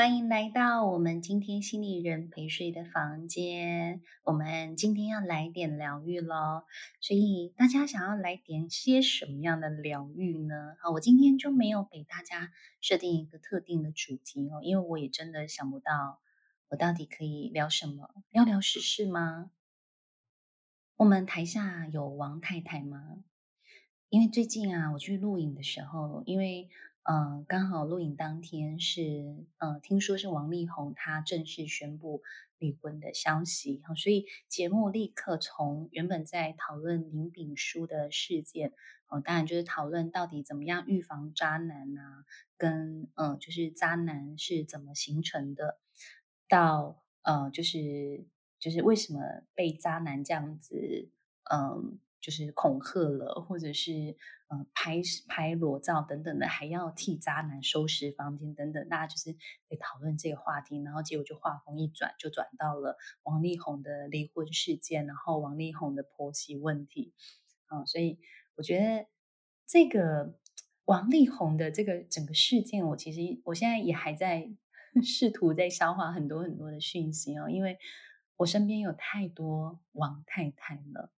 欢迎来到我们今天心理人陪睡的房间。我们今天要来点疗愈喽，所以大家想要来点些什么样的疗愈呢？好，我今天就没有给大家设定一个特定的主题哦，因为我也真的想不到我到底可以聊什么，聊聊时事吗？我们台下有王太太吗？因为最近啊，我去录影的时候，因为嗯，刚好录影当天是嗯，听说是王力宏他正式宣布离婚的消息，所以节目立刻从原本在讨论林炳书的事件，哦，当然就是讨论到底怎么样预防渣男啊，跟嗯，就是渣男是怎么形成的，到呃，就是。就是为什么被渣男这样子，嗯，就是恐吓了，或者是呃拍拍裸照等等的，还要替渣男收拾房间等等，大家就是在讨论这个话题，然后结果就话锋一转，就转到了王力宏的离婚事件，然后王力宏的婆媳问题，嗯，所以我觉得这个王力宏的这个整个事件，我其实我现在也还在 试图在消化很多很多的讯息哦，因为。我身边有太多王太太了，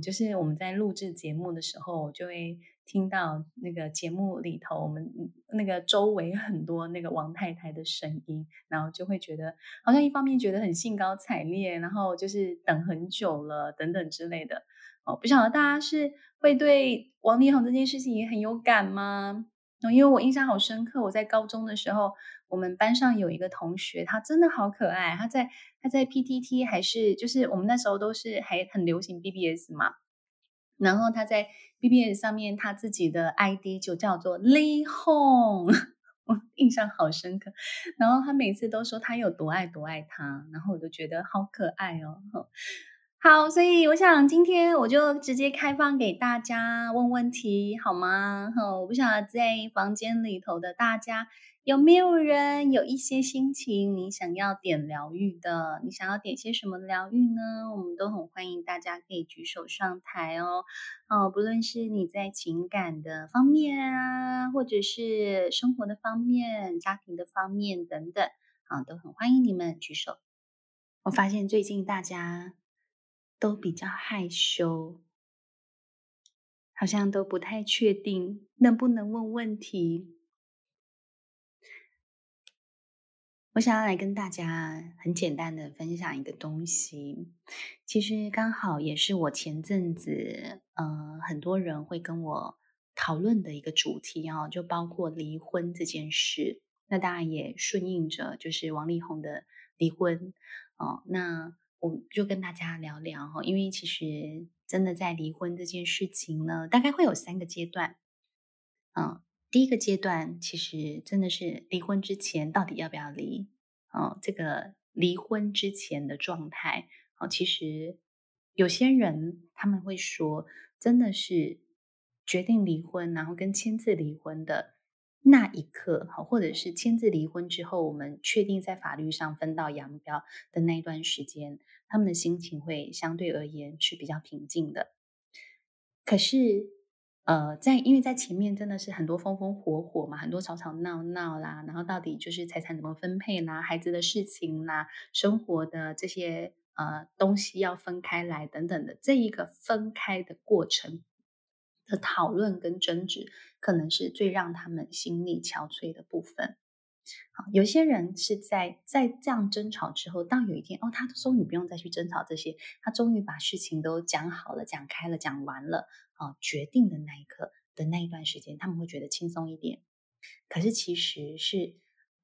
就是我们在录制节目的时候，就会听到那个节目里头，我们那个周围 很多那个王太太的声音，然后就会觉得好像一方面觉得很兴高采烈，然后就是等很久了等等之类的。哦，不晓得大家是会对王力宏这件事情也很有感吗？因为我印象好深刻，我在高中的时候。我们班上有一个同学，他真的好可爱。他在他在 PTT 还是就是我们那时候都是还很流行 BBS 嘛，然后他在 BBS 上面他自己的 ID 就叫做 Lee Hong，我印象好深刻。然后他每次都说他有多爱多爱他，然后我就觉得好可爱哦。好，所以我想今天我就直接开放给大家问问题，好吗？我不晓得在房间里头的大家。有没有人有一些心情，你想要点疗愈的？你想要点些什么疗愈呢？我们都很欢迎大家可以举手上台哦。哦，不论是你在情感的方面啊，或者是生活的方面、家庭的方面等等，啊，都很欢迎你们举手。我发现最近大家都比较害羞，好像都不太确定能不能问问题。我想要来跟大家很简单的分享一个东西，其实刚好也是我前阵子，嗯、很多人会跟我讨论的一个主题哦，就包括离婚这件事。那当然也顺应着就是王力宏的离婚哦。那我就跟大家聊聊哈，因为其实真的在离婚这件事情呢，大概会有三个阶段，嗯。第一个阶段其实真的是离婚之前到底要不要离？哦，这个离婚之前的状态，哦，其实有些人他们会说，真的是决定离婚，然后跟签字离婚的那一刻，好，或者是签字离婚之后，我们确定在法律上分道扬镳的那一段时间，他们的心情会相对而言是比较平静的。可是。呃，在因为在前面真的是很多风风火火嘛，很多吵吵闹闹啦，然后到底就是财产怎么分配啦，孩子的事情啦，生活的这些呃东西要分开来等等的，这一个分开的过程的讨论跟争执，可能是最让他们心力憔悴的部分。好，有些人是在在这样争吵之后，到有一天哦，他终于不用再去争吵这些，他终于把事情都讲好了、讲开了、讲完了。啊，决定的那一刻的那一段时间，他们会觉得轻松一点。可是其实是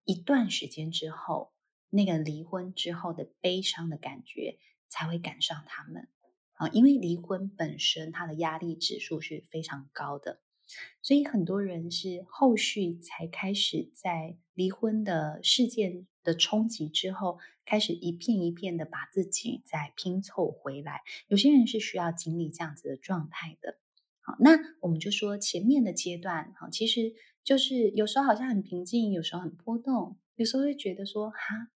一段时间之后，那个离婚之后的悲伤的感觉才会赶上他们啊，因为离婚本身它的压力指数是非常高的，所以很多人是后续才开始在离婚的事件的冲击之后，开始一片一片的把自己再拼凑回来。有些人是需要经历这样子的状态的。那我们就说前面的阶段，哈，其实就是有时候好像很平静，有时候很波动，有时候会觉得说，哈，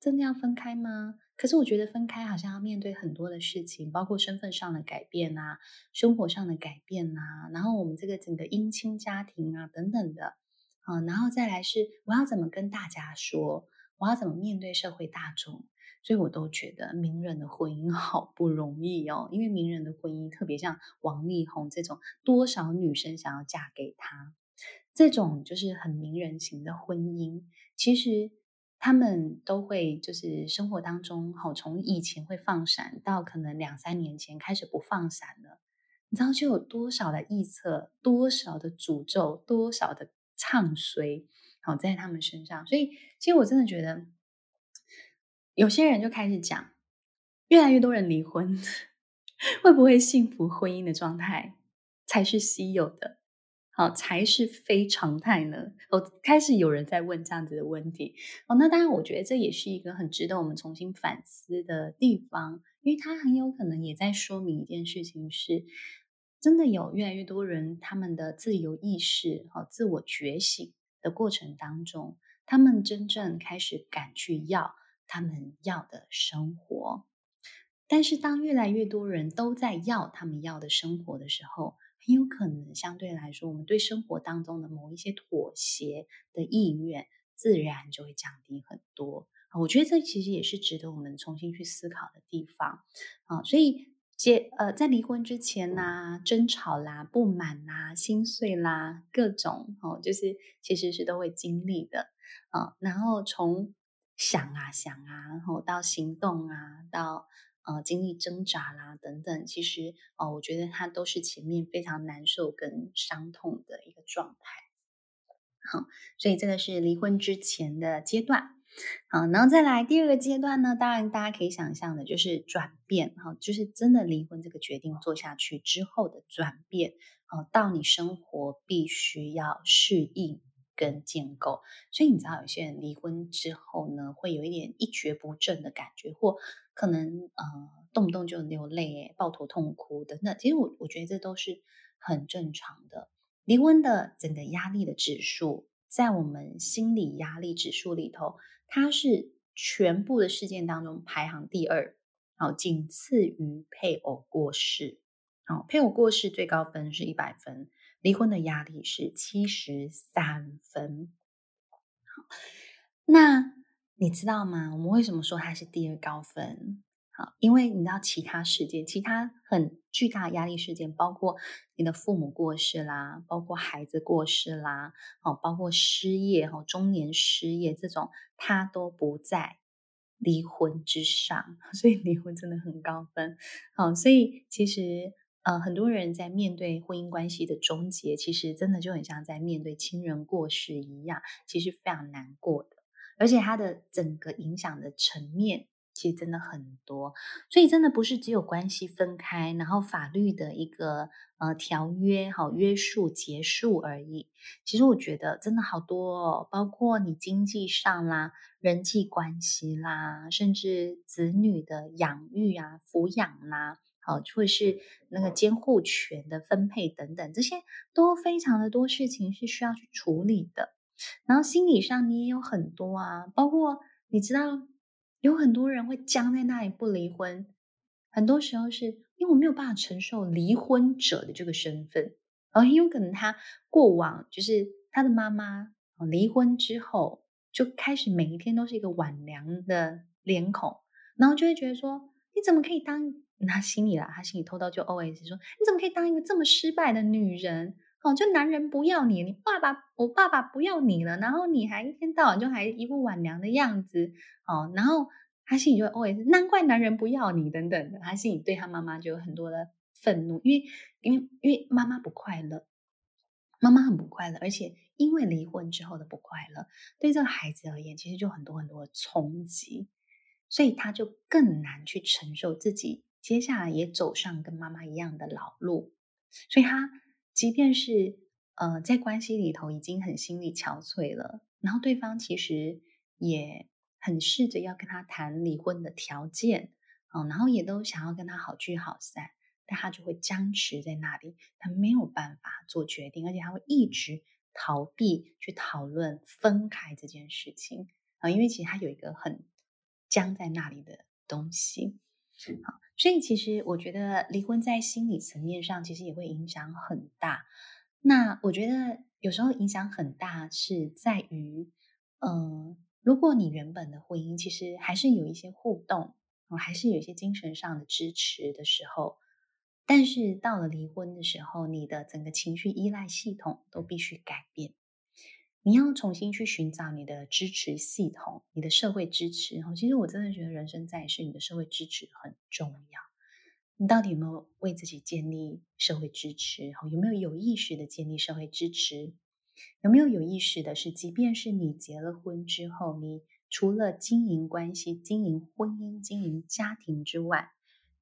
真的要分开吗？可是我觉得分开好像要面对很多的事情，包括身份上的改变啊，生活上的改变啊，然后我们这个整个姻亲家庭啊等等的，啊，然后再来是我要怎么跟大家说，我要怎么面对社会大众，所以我都觉得名人的婚姻 好不容易哦，因为名人的婚姻特别像王力宏这种，多少女生想要嫁给他，这种就是很名人型的婚姻，其实他们都会就是生活当中，好从以前会放闪，到可能两三年前开始不放闪了，你知道就有多少的臆测，多少的诅咒，多少的。唱衰，好在他们身上，所以其实我真的觉得，有些人就开始讲，越来越多人离婚，会不会幸福婚姻的状态才是稀有的？好，才是非常态呢？哦，开始有人在问这样子的问题。哦，那当然，我觉得这也是一个很值得我们重新反思的地方，因为它很有可能也在说明一件事情是。真的有越来越多人，他们的自由意识和自我觉醒的过程当中，他们真正开始敢去要他们要的生活。但是，当越来越多人都在要他们要的生活的时候，很有可能相对来说，我们对生活当中的某一些妥协的意愿，自然就会降低很多。我觉得这其实也是值得我们重新去思考的地方啊，所以结。呃，在离婚之前呐、啊，争吵啦、不满啦、心碎啦，各种哦，就是其实是都会经历的啊、然后从想啊想啊，然后到行动啊，到呃经历挣扎啦等等，其实哦，我觉得它都是前面非常难受跟伤痛的一个状态。好、所以这个是离婚之前的阶段。好，然后再来第二个阶段呢，当然大家可以想象的，就是转变，哈，就是真的离婚这个决定做下去之后的转变，哦，到你生活必须要适应跟建构。所以你知道，有些人离婚之后呢，会有一点一蹶不振的感觉，或可能呃动不动就流泪、抱头痛哭等等。其实我我觉得这都是很正常的。离婚的整个压力的指数，在我们心理压力指数里头。它是全部的事件当中排行第二，好，仅次于配偶过世，好，配偶过世最高分是一百分，离婚的压力是七十三分。好，那你知道吗？我们为什么说它是第二高分？好，因为你知道其他事件，其他很巨大压力事件，包括你的父母过世啦，包括孩子过世啦，哦，包括失业哈，中年失业这种，它都不在离婚之上，所以离婚真的很高分。好，所以其实呃，很多人在面对婚姻关系的终结，其实真的就很像在面对亲人过世一样，其实非常难过的，而且它的整个影响的层面。其实真的很多，所以真的不是只有关系分开，然后法律的一个呃条约好约束结束而已。其实我觉得真的好多哦，包括你经济上啦、人际关系啦，甚至子女的养育啊、抚养啦，好，或是那个监护权的分配等等，这些都非常的多事情是需要去处理的。然后心理上你也有很多啊，包括你知道。有很多人会僵在那里不离婚，很多时候是因为我没有办法承受离婚者的这个身份，而很有可能他过往就是他的妈妈离婚之后就开始每一天都是一个晚娘的脸孔，然后就会觉得说你怎么可以当他心里啦，他心里偷偷就 OS 说你怎么可以当一个这么失败的女人？哦，就男人不要你，你爸爸我爸爸不要你了，然后你还一天到晚就还一副晚娘的样子，哦，然后他心里就会哦，难怪男人不要你等等的，他心里对他妈妈就有很多的愤怒，因为因为因为妈妈不快乐，妈妈很不快乐，而且因为离婚之后的不快乐，对这个孩子而言，其实就很多很多的冲击，所以他就更难去承受自己接下来也走上跟妈妈一样的老路，所以他。即便是呃在关系里头已经很心力憔悴了，然后对方其实也很试着要跟他谈离婚的条件，嗯，然后也都想要跟他好聚好散，但他就会僵持在那里，他没有办法做决定，而且他会一直逃避去讨论分开这件事情啊，因为其实他有一个很僵在那里的东西，好。所以，其实我觉得离婚在心理层面上，其实也会影响很大。那我觉得有时候影响很大，是在于，嗯、如果你原本的婚姻其实还是有一些互动，还是有一些精神上的支持的时候，但是到了离婚的时候，你的整个情绪依赖系统都必须改变。你要重新去寻找你的支持系统，你的社会支持。其实我真的觉得人生在世，你的社会支持很重要。你到底有没有为自己建立社会支持？有没有有意识的建立社会支持？有没有有意识的是，即便是你结了婚之后，你除了经营关系、经营婚姻、经营家庭之外，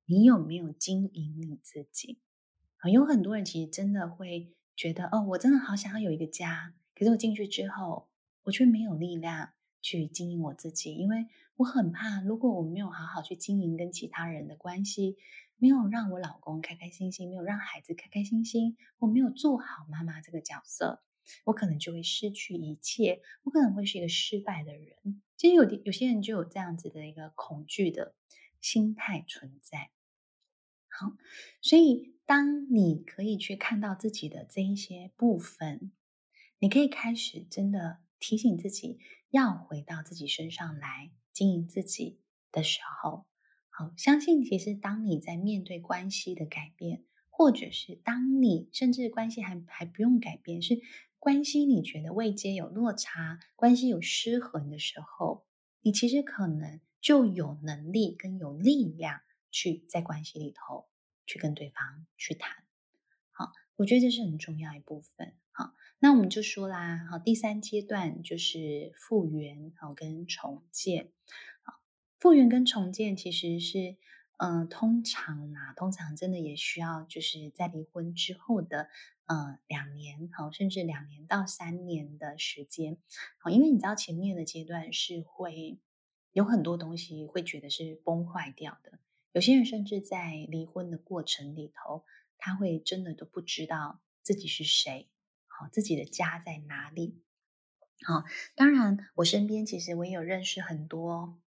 你有没有经营你自己？有很多人其实真的会觉得，哦，我真的好想要有一个家。可是我进去之后，我却没有力量去经营我自己，因为我很怕，如果我没有好好去经营跟其他人的关系，没有让我老公开开心心，没有让孩子开开心心，我没有做好妈妈这个角色，我可能就会失去一切，我可能会是一个失败的人。其实有的有些人就有这样子的一个恐惧的心态存在。好，所以当你可以去看到自己的这一些部分。你可以开始真的提醒自己，要回到自己身上来经营自己的时候，好，相信其实当你在面对关系的改变，或者是当你甚至关系还还不用改变，是关系你觉得未接有落差，关系有失衡的时候，你其实可能就有能力跟有力量去在关系里头去跟对方去谈。好，我觉得这是很重要一部分。好。那我们就说啦，好，第三阶段就是复原，好，跟重建，好，复原跟重建其实是，嗯、通常啊，通常真的也需要就是在离婚之后的，呃，两年，好，甚至两年到三年的时间，好，因为你知道前面的阶段是会有很多东西会觉得是崩坏掉的，有些人甚至在离婚的过程里头，他会真的都不知道自己是谁。自己的家在哪里？好，当然，我身边其实我也有认识很多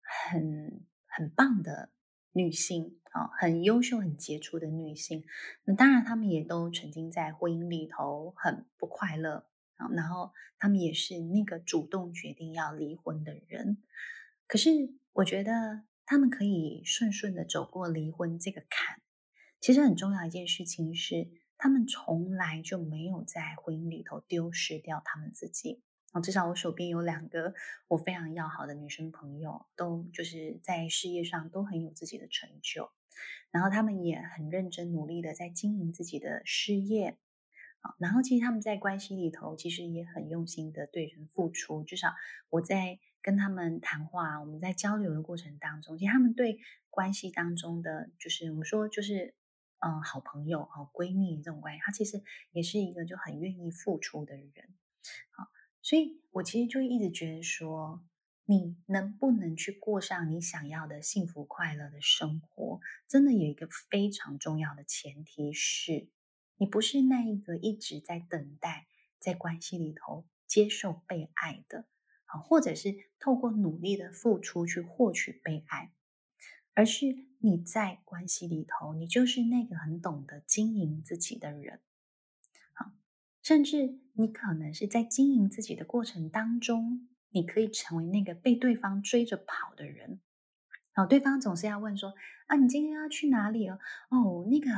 很很棒的女性，啊，很优秀、很杰出的女性。那当然，她们也都曾经在婚姻里头很不快乐，啊，然后她们也是那个主动决定要离婚的人。可是，我觉得她们可以顺顺的走过离婚这个坎。其实很重要一件事情是。他们从来就没有在婚姻里头丢失掉他们自己。啊至少我手边有两个我非常要好的女生朋友，都就是在事业上都很有自己的成就，然后他们也很认真努力的在经营自己的事业。啊然后其实他们在关系里头其实也很用心的对人付出。至少我在跟他们谈话，我们在交流的过程当中，其实他们对关系当中的就是我们说就是。嗯，好朋友、好闺蜜这种关系，他其实也是一个就很愿意付出的人。好，所以我其实就一直觉得说，你能不能去过上你想要的幸福快乐的生活，真的有一个非常重要的前提是，你不是那一个一直在等待在关系里头接受被爱的，啊，或者是透过努力的付出去获取被爱。而是你在关系里头，你就是那个很懂得经营自己的人，好，甚至你可能是在经营自己的过程当中，你可以成为那个被对方追着跑的人，好，对方总是要问说啊，你今天要去哪里哦？哦，那个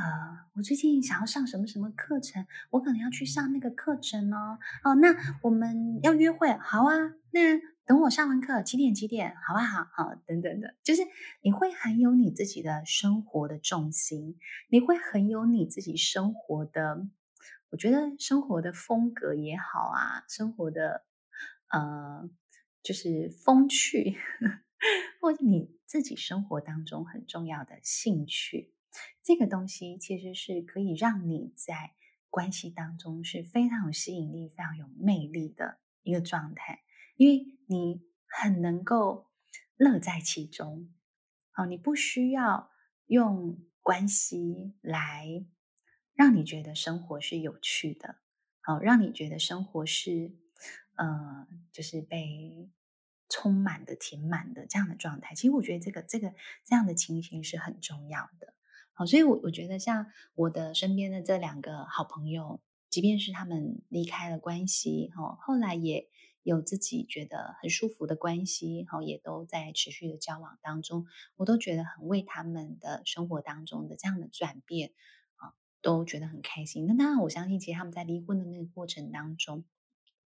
我最近想要上什么什么课程，我可能要去上那个课程哦。哦，那我们要约会，好啊，那。等我上完课，几点几点，好不好？好，等等的，就是你会很有你自己的生活的重心，你会很有你自己生活的，我觉得生活的风格也好啊，生活的呃，就是风趣，或者你自己生活当中很重要的兴趣，这个东西其实是可以让你在关系当中是非常有吸引力、非常有魅力的一个状态。因为你很能够乐在其中，好，你不需要用关系来让你觉得生活是有趣的，好，让你觉得生活是呃，就是被充满的、填满的这样的状态。其实我觉得这个、这个这样的情形是很重要的，好，所以我我觉得像我的身边的这两个好朋友，即便是他们离开了关系，哈，后来也有自己觉得很舒服的关系，哈，也都在持续的交往当中，我都觉得很为他们的生活当中的这样的转变，啊，都觉得很开心。那当然，我相信其实他们在离婚的那个过程当中，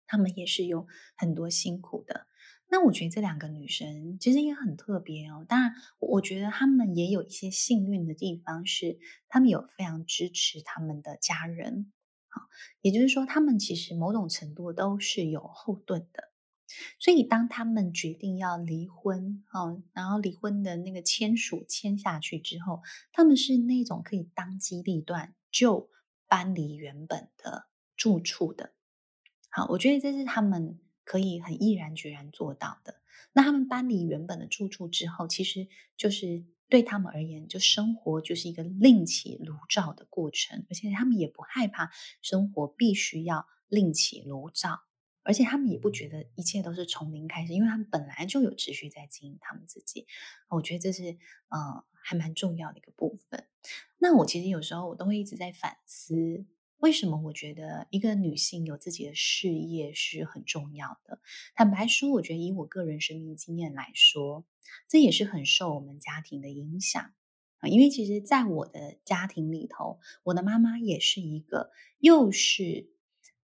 他们也是有很多辛苦的。那我觉得这两个女生其实也很特别哦。当然，我觉得她们也有一些幸运的地方，是她们有非常支持他们的家人。好，也就是说，他们其实某种程度都是有后盾的。所以，当他们决定要离婚，哦，然后离婚的那个签署签下去之后，他们是那种可以当机立断就搬离原本的住处的。好，我觉得这是他们。可以很毅然决然做到的。那他们搬离原本的住处之后，其实就是对他们而言，就生活就是一个另起炉灶的过程，而且他们也不害怕生活必须要另起炉灶，而且他们也不觉得一切都是从零开始，因为他们本来就有持续在经营他们自己。我觉得这是呃还蛮重要的一个部分。那我其实有时候我都会一直在反思。为什么我觉得一个女性有自己的事业是很重要的？坦白说，我觉得以我个人生命经验来说，这也是很受我们家庭的影响啊。因为其实，在我的家庭里头，我的妈妈也是一个又是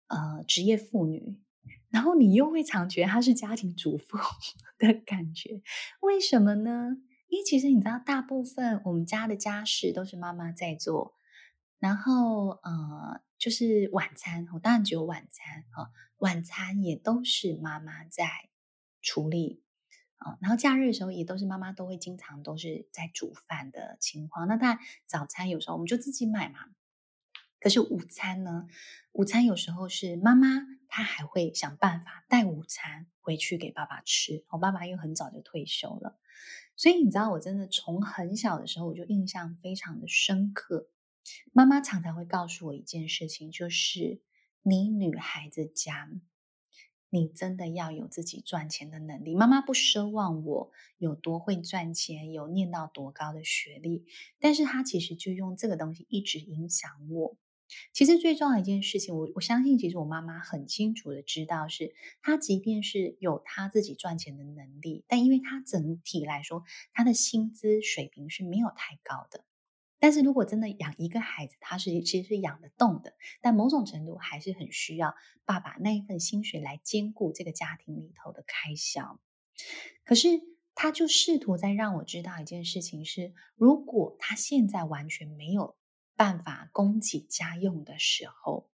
呃职业妇女，然后你又会常觉得她是家庭主妇 的感觉。为什么呢？因为其实你知道，大部分我们家的家事都是妈妈在做。然后，呃，就是晚餐，我当然只有晚餐，哈，晚餐也都是妈妈在处理，啊，然后假日的时候也都是妈妈都会经常都是在煮饭的情况。那当然早餐有时候我们就自己买嘛，可是午餐呢？午餐有时候是妈妈她还会想办法带午餐回去给爸爸吃。我爸爸又很早就退休了，所以你知道，我真的从很小的时候我就印象非常的深刻。妈妈常常会告诉我一件事情，就是你女孩子家，你真的要有自己赚钱的能力。妈妈不奢望我有多会赚钱，有念到多高的学历，但是她其实就用这个东西一直影响我。其实最重要一件事情，我我相信，其实我妈妈很清楚的知道是，是她即便是有她自己赚钱的能力，但因为她整体来说，她的薪资水平是没有太高的。但是如果真的养一个孩子，他是其实是养得动的，但某种程度还是很需要爸爸那一份薪水来兼顾这个家庭里头的开销。可是他就试图在让我知道一件事情是：如果他现在完全没有办法供给家用的时候，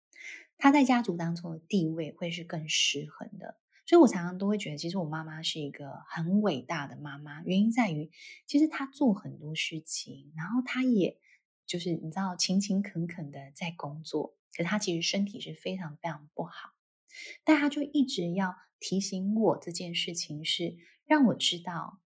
他在家族当中的地位会是更失衡的。所以我常常都会觉得，其实我妈妈是一个很伟大的妈妈。原因在于，其实她做很多事情，然后她也就是你知道勤勤恳恳的在工作。可她其实身体是非常非常不好，但她就一直要提醒我这件事情，是让我知道，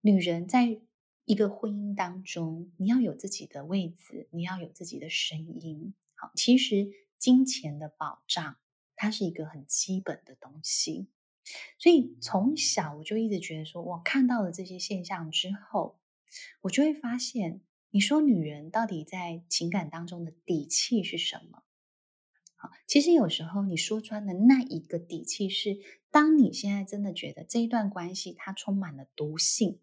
女人在一个婚姻当中，你要有自己的位置，你要有自己的声音。好，其实金钱的保障。它是一个很基本的东西，所以从小我就一直觉得说，我看到了这些现象之后，我就会发现，你说女人到底在情感当中的底气是什么？好，其实有时候你说穿的那一个底气是，当你现在真的觉得这一段关系它充满了毒性，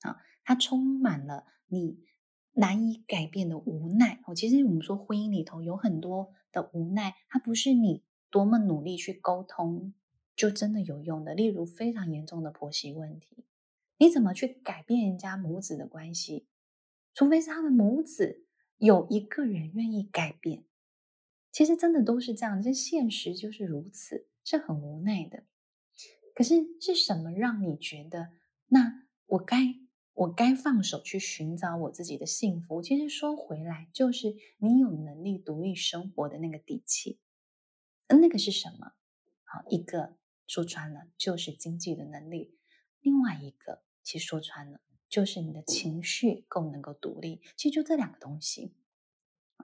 啊，它充满了你难以改变的无奈。哦，其实我们说婚姻里头有很多的无奈，它不是你。多么努力去沟通，就真的有用的。例如非常严重的婆媳问题，你怎么去改变人家母子的关系？除非是他们母子有一个人愿意改变。其实真的都是这样，这现实就是如此，是很无奈的。可是是什么让你觉得，那我该我该放手去寻找我自己的幸福？其实说回来，就是你有能力独立生活的那个底气。那个是什么？好，一个说穿了就是经济的能力，另外一个其实说穿了就是你的情绪够能够独立。其实就这两个东西，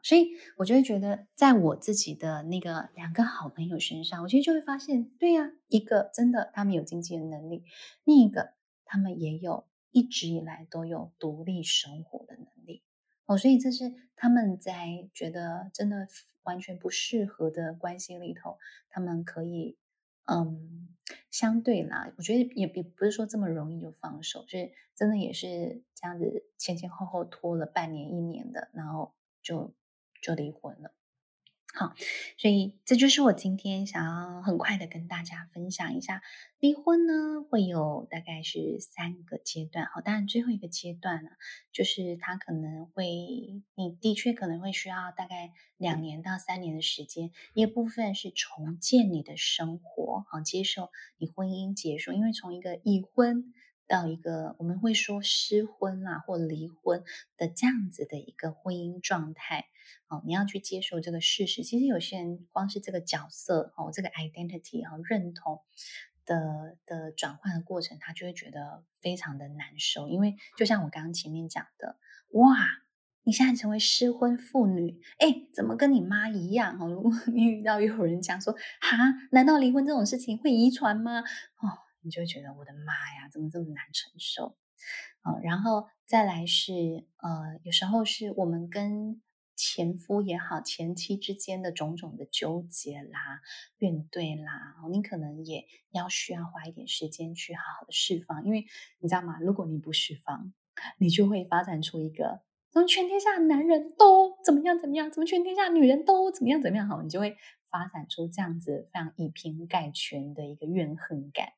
所以我就会觉得，在我自己的那个两个好朋友身上，我其实就会发现，对呀，一个真的他们有经济的能力，另一个他们也有一直以来都有独立生活的能力。哦，所以这是他们在觉得真的完全不适合的关系里头，他们可以嗯，相对啦，我觉得也也不是说这么容易就放手，就是真的也是这样子前前后后拖了半年一年的，然后就就离婚了。好，所以这就是我今天想要很快的跟大家分享一下，离婚呢会有大概是三个阶段。好，当然最后一个阶段呢，就是他可能会，你的确可能会需要大概两年到三年的时间。一部分是重建你的生活，好，接受你婚姻结束，因为从一个已婚到一个我们会说失婚啊或离婚的这样子的一个婚姻状态。哦，你要去接受这个事实。其实有些人光是这个角色哦，这个 identity 啊认同的的转换的过程，他就会觉得非常的难受。因为就像我刚刚前面讲的，哇，你现在成为失婚妇女，哎，怎么跟你妈一样？哦，如果 你遇到有人讲说，哈，难道离婚这种事情会遗传吗？哦，你就会觉得我的妈呀，怎么这么难承受？哦，然后再来是呃，有时候是我们跟前夫也好，前妻之间的种种的纠结啦、怨怼啦，你可能也要需要花一点时间去好好的释放，因为你知道吗？如果你不释放，你就会发展出一个怎么全天下男人都怎么样怎么样，怎么全天下女人都怎么样怎么样，好，你就会发展出这样子非常以偏概全的一个怨恨感。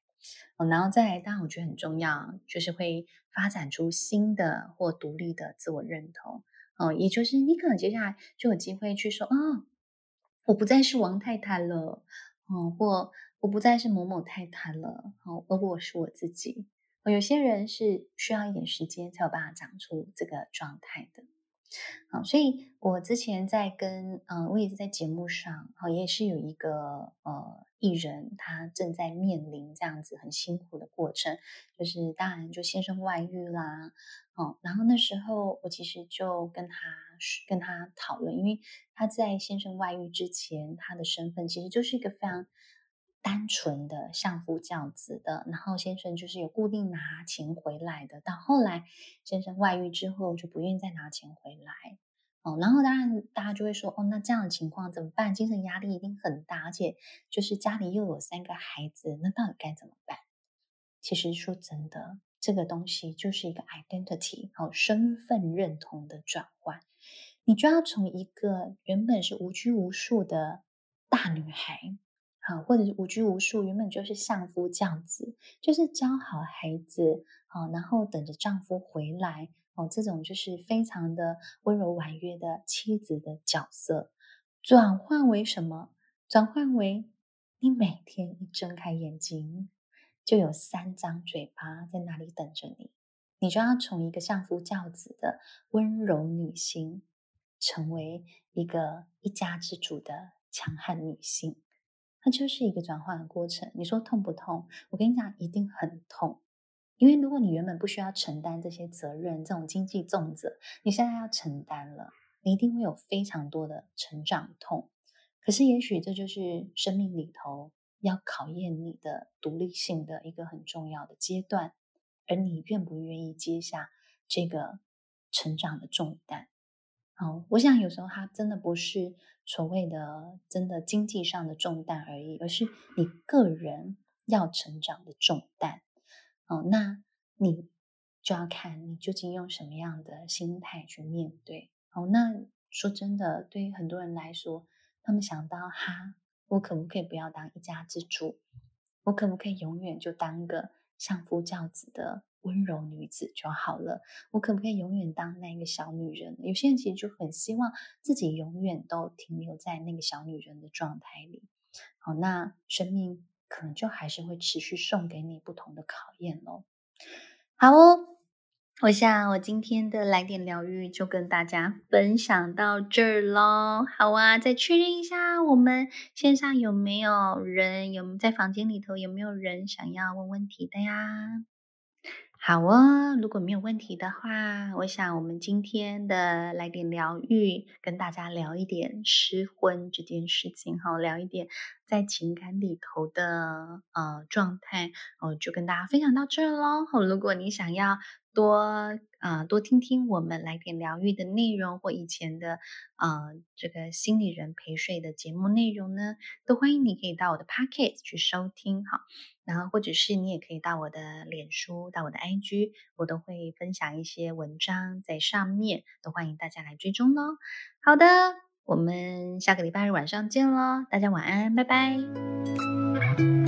然后再来，当然我觉得很重要，就是会发展出新的或独立的自我认同。哦，也就是你可能接下来就有机会去说啊、我不再是王太太了，哦，或我不再是某某太太了，哦，而我是我自己。哦，有些人是需要一点时间才有办法长出这个状态的。好，所以我之前在跟，嗯，我也是在节目上，好，也是有一个呃艺人，他正在面临这样子很辛苦的过程，就是当然就先生外遇啦，哦，然后那时候我其实就跟他跟他讨论，因为他在先生外遇之前，他的身份其实就是一个非常。单纯的相夫教子的，然后先生就是有固定拿钱回来的。到后来先生外遇之后，就不愿意再拿钱回来。哦，然后当然大家就会说，哦，那这样的情况怎么办？精神压力一定很大，而且就是家里又有三个孩子，那到底该怎么办？其实说真的，这个东西就是一个 identity，哦，身份认同的转换。你就要从一个原本是无拘无束的大女孩。啊，或者是无拘无束，原本就是相夫教子，就是教好孩子，啊，然后等着丈夫回来，哦，这种就是非常的温柔婉约的妻子的角色，转换为什么？转换为你每天一睁开眼睛，就有三张嘴巴在那里等着你，你就要从一个相夫教子的温柔女性，成为一个一家之主的强悍女性。它就是一个转换的过程。你说痛不痛？我跟你讲，一定很痛。因为如果你原本不需要承担这些责任，这种经济重责，你现在要承担了，你一定会有非常多的成长痛。可是，也许这就是生命里头要考验你的独立性的一个很重要的阶段。而你愿不愿意接下这个成长的重担？哦，我想有时候它真的不是。所谓的真的经济上的重担而已，而是你个人要成长的重担。哦，那你就要看你究竟用什么样的心态去面对。哦，那说真的，对于很多人来说，他们想到哈，我可不可以不要当一家之主？我可不可以永远就当个相夫教子的？温柔女子就好了。我可不可以永远当那个小女人？有些人其实就很希望自己永远都停留在那个小女人的状态里。好，那生命可能就还是会持续送给你不同的考验喽。好哦，我想我今天的来点疗愈就跟大家分享到这儿喽。好啊，再确认一下，我们线上有没有人？有在房间里头有没有人想要问问题的呀？好哦，如果没有问题的话，我想我们今天的来点疗愈，跟大家聊一点失婚这件事情，哈，聊一点在情感里头的呃状态，哦，就跟大家分享到这儿喽。如果你想要多啊、多听听我们来点疗愈的内容，或以前的呃这个心理人陪睡的节目内容呢，都欢迎你可以到我的 Podcast 去收听哈。然后或者是你也可以到我的脸书，到我的 IG，我都会分享一些文章在上面，都欢迎大家来追踪哦。好的，我们下个礼拜日晚上见喽，大家晚安，拜拜。